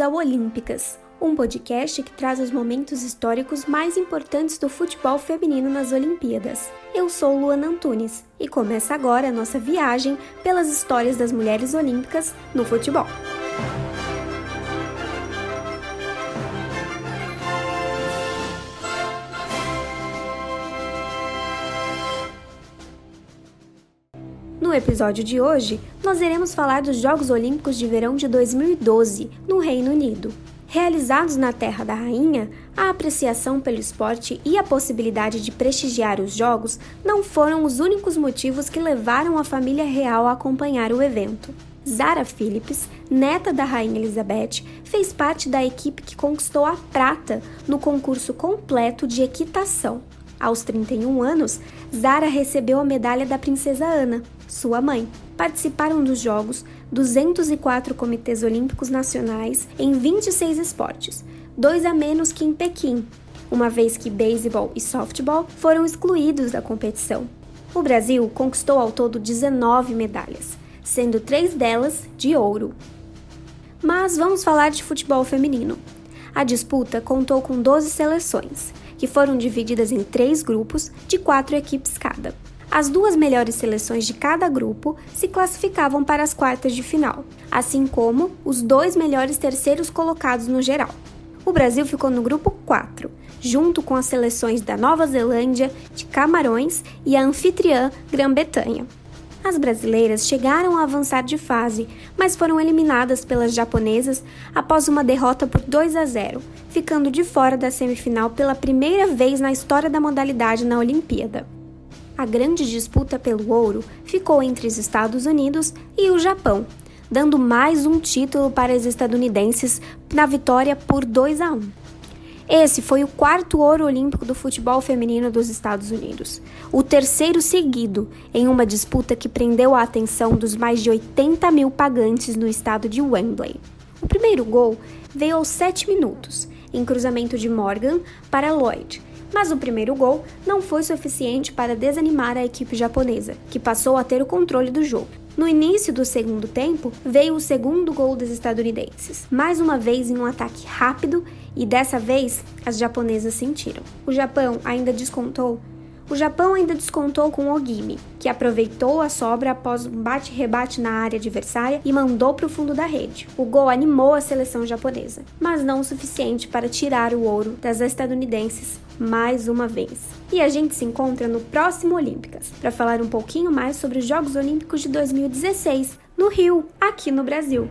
ao Olímpicas, um podcast que traz os momentos históricos mais importantes do futebol feminino nas Olimpíadas. Eu sou Luana Antunes e começa agora a nossa viagem pelas histórias das mulheres olímpicas no futebol. No episódio de hoje, nós iremos falar dos Jogos Olímpicos de Verão de 2012, no Reino Unido. Realizados na Terra da Rainha, a apreciação pelo esporte e a possibilidade de prestigiar os Jogos não foram os únicos motivos que levaram a família real a acompanhar o evento. Zara Phillips, neta da Rainha Elizabeth, fez parte da equipe que conquistou a prata no concurso completo de equitação. Aos 31 anos, Zara recebeu a medalha da Princesa Ana, sua mãe. Participaram dos Jogos 204 comitês olímpicos nacionais em 26 esportes, dois a menos que em Pequim, uma vez que beisebol e softball foram excluídos da competição. O Brasil conquistou ao todo 19 medalhas, sendo três delas de ouro. Mas vamos falar de futebol feminino. A disputa contou com 12 seleções, que foram divididas em três grupos de quatro equipes cada. As duas melhores seleções de cada grupo se classificavam para as quartas de final, assim como os dois melhores terceiros colocados no geral. O Brasil ficou no grupo 4, junto com as seleções da Nova Zelândia, de Camarões e a anfitriã Grã-Bretanha. As brasileiras chegaram a avançar de fase, mas foram eliminadas pelas japonesas após uma derrota por 2 a 0, ficando de fora da semifinal pela primeira vez na história da modalidade na Olimpíada. A grande disputa pelo ouro ficou entre os Estados Unidos e o Japão, dando mais um título para as estadunidenses na vitória por 2 a 1. Esse foi o quarto ouro olímpico do futebol feminino dos Estados Unidos, o terceiro seguido em uma disputa que prendeu a atenção dos mais de 80 mil pagantes no estado de Wembley. O primeiro gol veio aos 7 minutos, em cruzamento de Morgan para Lloyd, mas o primeiro gol não foi suficiente para desanimar a equipe japonesa, que passou a ter o controle do jogo. No início do segundo tempo, veio o segundo gol dos estadunidenses, mais uma vez em um ataque rápido e dessa vez as japonesas sentiram. O Japão ainda descontou o Japão ainda descontou com Ogimi, que aproveitou a sobra após um bate-rebate na área adversária e mandou para o fundo da rede. O gol animou a seleção japonesa, mas não o suficiente para tirar o ouro das estadunidenses mais uma vez. E a gente se encontra no próximo Olímpicas para falar um pouquinho mais sobre os Jogos Olímpicos de 2016 no Rio, aqui no Brasil.